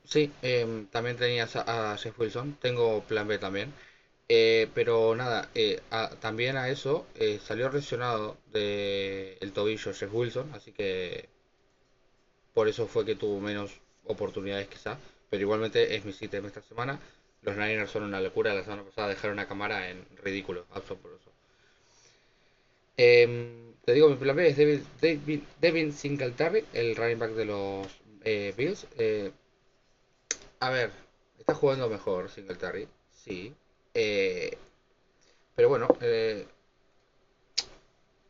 S1: Sí, em, también tenías a, Jeff Wilson, tengo plan B también. Eh, pero nada, también a eso salió lesionado del el tobillo Jeff Wilson, así que por eso fue que tuvo menos oportunidades quizá. Pero igualmente es mi sitio esta semana. Los Niners son una locura. La semana pasada dejaron una cámara en ridículo, absoluto. Eh, te digo, mi plan B es Devin, Singletary, el running back de los eh, Bills. Eh, a ver, está jugando mejor Singletary, sí. Eh, pero bueno,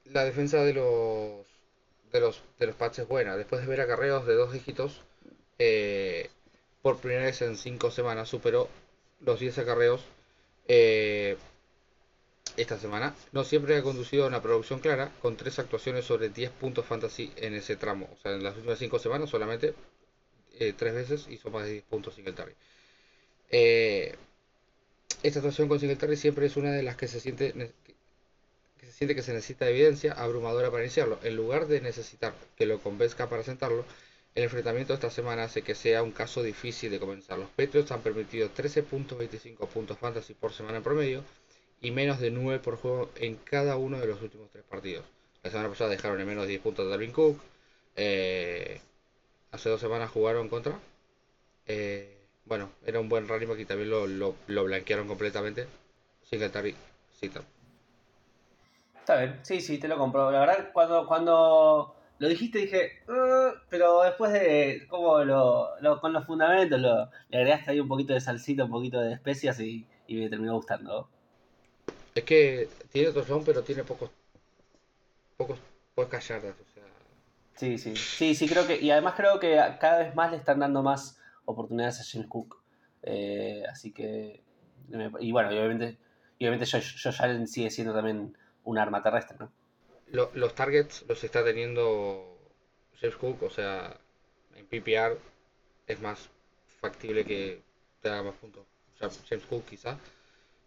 S1: la defensa de los de los, de los Pats es buena. Después de ver acarreos de dos dígitos, eh, por primera vez en cinco semanas superó los 10 acarreos eh, esta semana. No siempre ha conducido a una producción clara, con tres actuaciones sobre 10 puntos fantasy en ese tramo. O sea, en las últimas cinco semanas solamente eh, tres veces hizo más de 10 puntos Singletary. esta actuación con Singletary siempre es una de las que se siente que se siente que se necesita evidencia abrumadora para iniciarlo. En lugar de necesitar que lo convenzca para sentarlo, el enfrentamiento esta semana hace que sea un caso difícil de comenzar. Los Patriots han permitido 13.25 puntos fantasy por semana en promedio y menos de 9 por juego en cada uno de los últimos tres partidos. La semana pasada dejaron en menos de 10 puntos a Darwin Cook. Eh, hace dos semanas jugaron contra. Eh, bueno, era un buen running y también lo, lo, blanquearon completamente. Singletary, Citar.
S2: Está bien, sí, sí, te lo compro. La verdad, cuando, cuando lo dijiste dije, uh", pero después de como lo, con los fundamentos lo, le agregaste ahí un poquito de salsita, un poquito de especias y, me terminó gustando.
S1: Es que tiene otro son, pero tiene pocos, pocos, pocas o sea.
S2: Sí, sí, sí, sí, creo que, y además creo que cada vez más le están dando más oportunidades a James Cook. Eh, así que, y bueno, y obviamente, y obviamente Josh Allen sigue siendo también un arma terrestre, ¿no?
S1: Los targets los está teniendo James Cook, o sea, en PPR es más factible que te haga más puntos. O sea, James Cook quizá.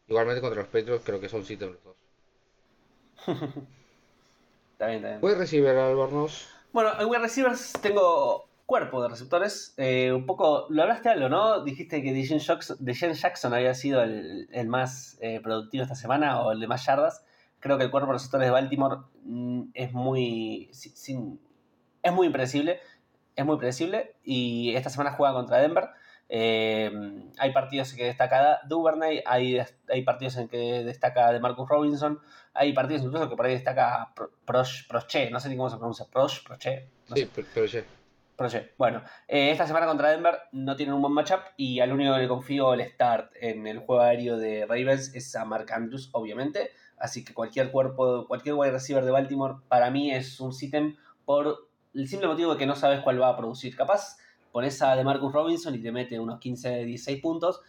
S1: Igualmente contra los Patriots creo que son 7 los dos.
S2: bien.
S1: Voy a recibir Albornoz.
S2: Bueno, en wide receivers tengo cuerpo de receptores. Eh, un poco, lo hablaste algo, ¿no? Dijiste que Deshaun Jackson, Jackson había sido el, el más eh, productivo esta semana o el de más yardas creo que el cuerpo de receptores de Baltimore mm, es muy, es muy impredecible. Es muy predecible y esta semana juega contra Denver. Eh, hay partidos en que destaca Duvernay, hay, hay partidos en que destaca de Marcus Robinson, hay partidos incluso que por ahí destaca Proche, no sé ni cómo se pronuncia, Proche, Proche.
S1: sí, Proche.
S2: Proche. Bueno, eh, esta semana contra Denver no tienen un buen matchup y al único que le confío el start en el juego aéreo de Ravens es a Mark Andrews, obviamente. Así que cualquier cuerpo, cualquier wide receiver de Baltimore para mí es un sitem por el simple motivo de que no sabes cuál va a producir. Capaz pones a DeMarcus Robinson y te mete unos 15, 16 puntos,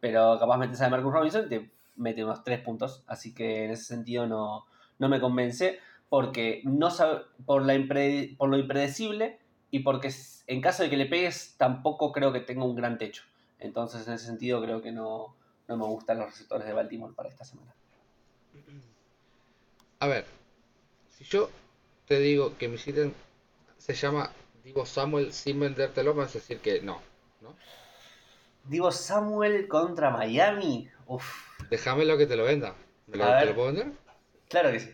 S2: pero capaz metes a DeMarcus Robinson y te mete unos 3 puntos. Así que en ese sentido no, no me convence porque no sabe, por, la por lo impredecible y porque en caso de que le pegues tampoco creo que tenga un gran techo. Entonces en ese sentido creo que no, no me gustan los receptores de Baltimore para esta semana.
S1: A ver, si yo te digo que mi sitio se llama Divo Samuel sin vendértelo, vas a decir que no, ¿no?
S2: Divo Samuel contra Miami. Uf.
S1: Déjame lo que te lo venda. ¿Me lo, ¿Te lo puedo vender?
S2: Claro que sí.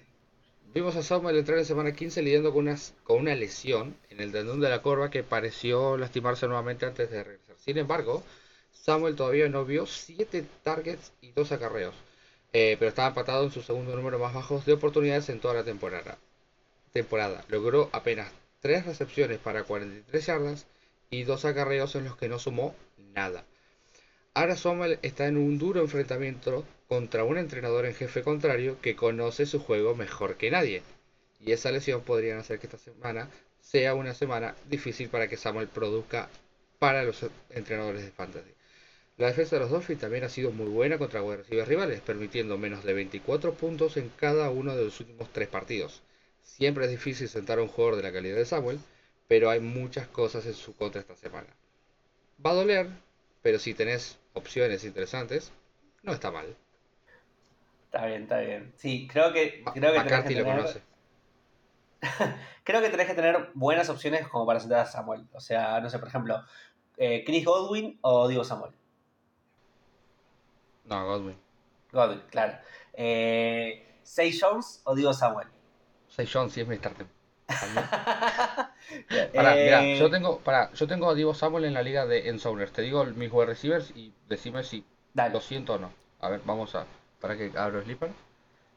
S1: Vimos a Samuel entrar en semana 15 lidiando con una, con una lesión en el tendón de la corva que pareció lastimarse nuevamente antes de regresar. Sin embargo, Samuel todavía no vio 7 targets y 2 acarreos, eh, pero estaba empatado en su segundo número más bajo de oportunidades en toda la temporada. temporada. Logró apenas 3 recepciones para 43 yardas y 2 acarreos en los que no sumó nada. Ahora Samuel está en un duro enfrentamiento contra un entrenador en jefe contrario que conoce su juego mejor que nadie. Y esa lesión podría hacer que esta semana sea una semana difícil para que Samuel produzca para los entrenadores de fantasy. La defensa de los Dolphins también ha sido muy buena contra wide rivales, permitiendo menos de 24 puntos en cada uno de los últimos tres partidos. Siempre es difícil sentar a un jugador de la calidad de Samuel, pero hay muchas cosas en su contra esta semana. Va a doler, pero si tenés opciones interesantes, no está mal.
S2: Está bien, está bien. Sí, creo que. Creo que tenés que tener... lo conoce. creo que tenés que tener buenas opciones como para sentar a Samuel. O sea, no sé, por ejemplo, eh, Chris Godwin o Diego Samuel.
S1: No, Godwin.
S2: Godwin, claro. Eh, ¿Say Jones o Diego Samuel?
S1: Say Jones, sí es mi starter. para, mira, eh, yo tengo, para, yo tengo a Diego Samuel en la liga de Enzowners. Te digo mis wide receivers y decime si lo siento o no. A ver, vamos a. Para que abro Sleeper.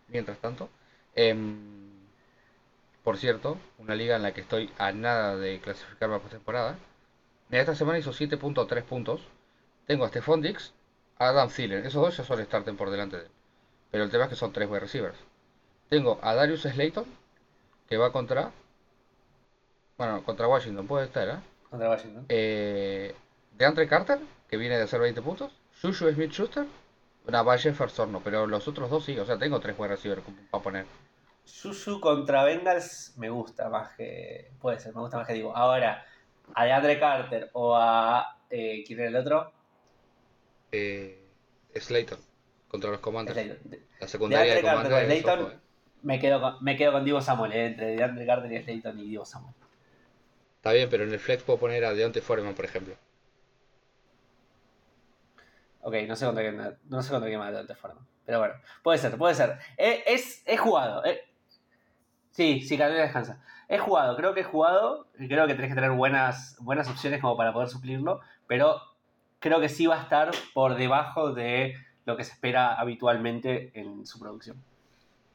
S1: Mientras tanto. Em, por cierto, una liga en la que estoy a nada de clasificarme a postemporada. Esta semana hizo 7.3 puntos. Tengo a Stephon Dix, a Adam Thielen. Esos dos ya son starten por delante de él. Pero el tema es que son tres wide receivers. Tengo a Darius Slayton, que va contra. Bueno, contra Washington puede estar, ¿eh?
S2: Contra Washington.
S1: Eh, de Andre Carter, que viene de hacer 20 puntos. Shushu Smith Schuster. Una Valle Jefferson no, pero los otros dos sí. O sea, tengo tres wide receivers para poner.
S2: Shushu contra Bengals me gusta más que. Puede ser, me gusta más que digo. Ahora, a de Andre Carter o a. Eh, ¿Quién era el otro?
S1: Eh, Slayton contra los Commanders. La secundaria de,
S2: Commanders. Eh. me, quedo con, me quedo con Divo Samuel, eh, entre DeAndre Carter y Slayton y Divo Samuel.
S1: Está bien, pero en el flex puedo poner a Deontay Foreman, por ejemplo.
S2: Ok, no sé contra quién, no sé contra quién más Deontay Foreman. Pero bueno, puede ser, puede ser. Eh, es, es jugado. Sí, sí, Carolina descansa. Es jugado, creo que es jugado. Creo que tenés que tener buenas, buenas opciones como para poder suplirlo. Pero creo que sí va a estar por debajo de lo que se espera habitualmente en su producción.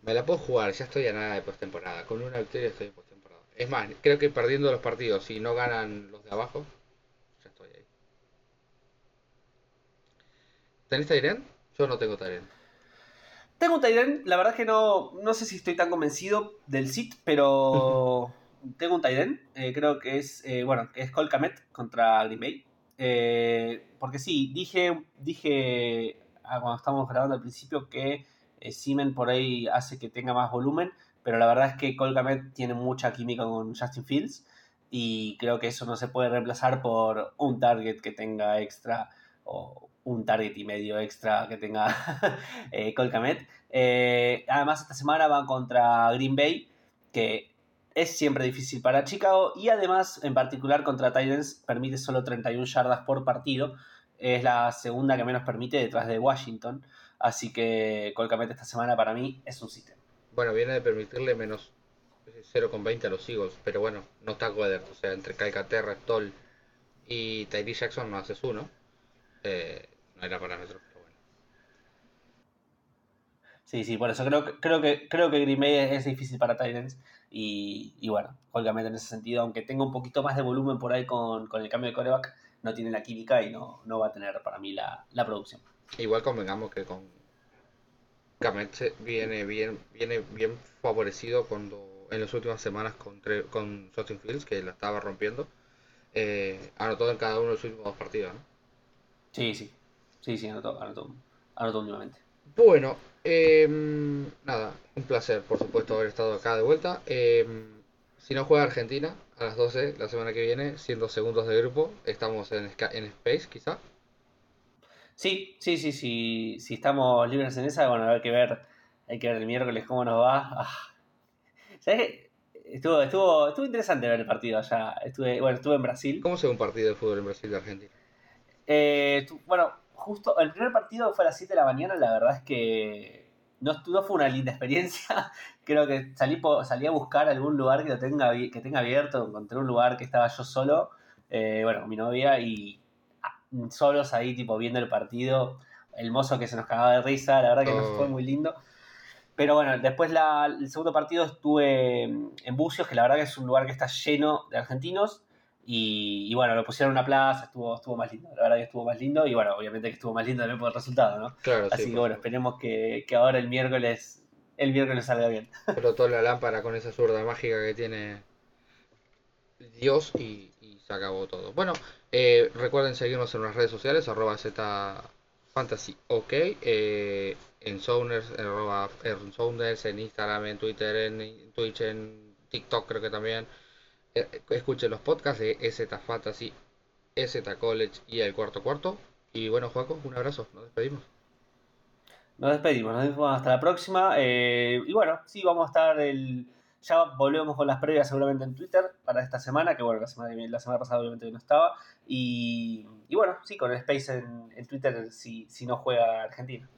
S1: Me la puedo jugar, ya estoy a nada de postemporada. Con una victoria estoy en postemporada. Es más, creo que perdiendo los partidos, si no ganan los de abajo, ya estoy ahí. ¿Tenés Tyren? Yo no tengo Tyren.
S2: Tengo un Tyren, la verdad es que no, no sé si estoy tan convencido del sit, pero tengo un Tyren. Eh, creo que es, eh, bueno, es Colcamet contra Green Bay. Eh, porque sí, dije, dije ah, cuando estábamos grabando al principio que eh, Simen por ahí hace que tenga más volumen, pero la verdad es que Colcamet tiene mucha química con Justin Fields y creo que eso no se puede reemplazar por un target que tenga extra o un target y medio extra que tenga eh, Colcamet. Eh, además, esta semana van contra Green Bay, que es siempre difícil para Chicago y además, en particular contra Titans, permite solo 31 yardas por partido. Es la segunda que menos permite detrás de Washington. Así que Colcamete esta semana para mí es un sistema.
S1: Bueno, viene de permitirle menos 0,20 a los Eagles, pero bueno, no está Weather. O sea, entre Calcaterra, Stoll y Tyree Jackson no haces uno. Eh, no era parámetro.
S2: Sí, sí, por eso creo, creo que creo que Green Bay es, difícil para Titans y, y, bueno, obviamente en ese sentido, aunque tenga un poquito más de volumen por ahí con, el cambio de coreback, no tiene la química y no, no va a tener para mí la, producción.
S1: Igual convengamos que con Kamet viene bien, viene bien favorecido cuando en las últimas semanas con, con Justin Fields, que la estaba rompiendo. eh, anotó en cada uno de sus últimos dos partidos, ¿no?
S2: Sí, sí. Sí, sí, anotó, anotó, anotó últimamente.
S1: Bueno, eh, nada, un placer, por supuesto, haber estado acá de vuelta. Eh, si no juega Argentina a las 12 la semana que viene, siendo segundos de grupo, estamos en, en Space, quizá.
S2: Sí, sí, sí, sí. Si estamos libres en esa, bueno, hay que ver, hay que ver el miércoles cómo nos va. Ah. ¿Sabes qué? Estuvo, estuvo, estuvo interesante ver el partido allá. Estuve, bueno, estuve en Brasil.
S1: ¿Cómo se ve un partido de fútbol en Brasil de Argentina?
S2: Eh, bueno, justo el primer partido fue a las 7 de la mañana, la verdad es que no, no fue una linda experiencia. Creo que salí, salí a buscar algún lugar que lo tenga, que tenga abierto, encontré un lugar que estaba yo solo, eh, bueno, con mi novia y ah, solos ahí tipo viendo el partido, el mozo que se nos cagaba de risa, la verdad que
S1: Oh.
S2: no fue muy lindo. Pero bueno, después la- el segundo partido estuve en Bucios, que la verdad que es un lugar que está lleno de argentinos. Y, y bueno, lo pusieron en una plaza, estuvo, estuvo más lindo. La verdad que estuvo más lindo. Y bueno, obviamente que estuvo más lindo también por el resultado, ¿no?
S1: Claro,
S2: Así
S1: sí.
S2: que bueno, esperemos que, que ahora el miércoles el miércoles salga bien.
S1: Explotó la lámpara con esa zurda mágica que tiene Dios y, y se acabó todo. Bueno, eh, recuerden seguirnos en las redes sociales, arroba Z Fantasy OK, eh, en Sounders, en arroba en Sounders, en Instagram, en Twitter, en Twitch, en TikTok creo que también. Eh, escuchen los podcasts de EZ Fantasy, EZ College y el cuarto cuarto. Y bueno, Juaco, un abrazo, nos despedimos.
S2: Nos despedimos, nos despedimos hasta la próxima. eh, y bueno, sí, vamos a estar el. Ya volvemos con las previas seguramente en Twitter para esta semana, que bueno, la semana, la semana pasada obviamente no estaba. Y, y bueno, sí, con el Space en, en Twitter si, si no juega Argentina.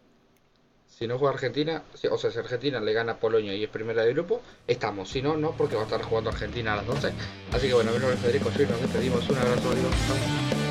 S1: Si no juega Argentina, o sea, si Argentina le gana a Polonia y es primera de grupo, estamos. Si no, no, porque va a estar jugando Argentina a las 12. Así que bueno, mi nombre es Federico Schmidt, nos despedimos. Un abrazo, adiós.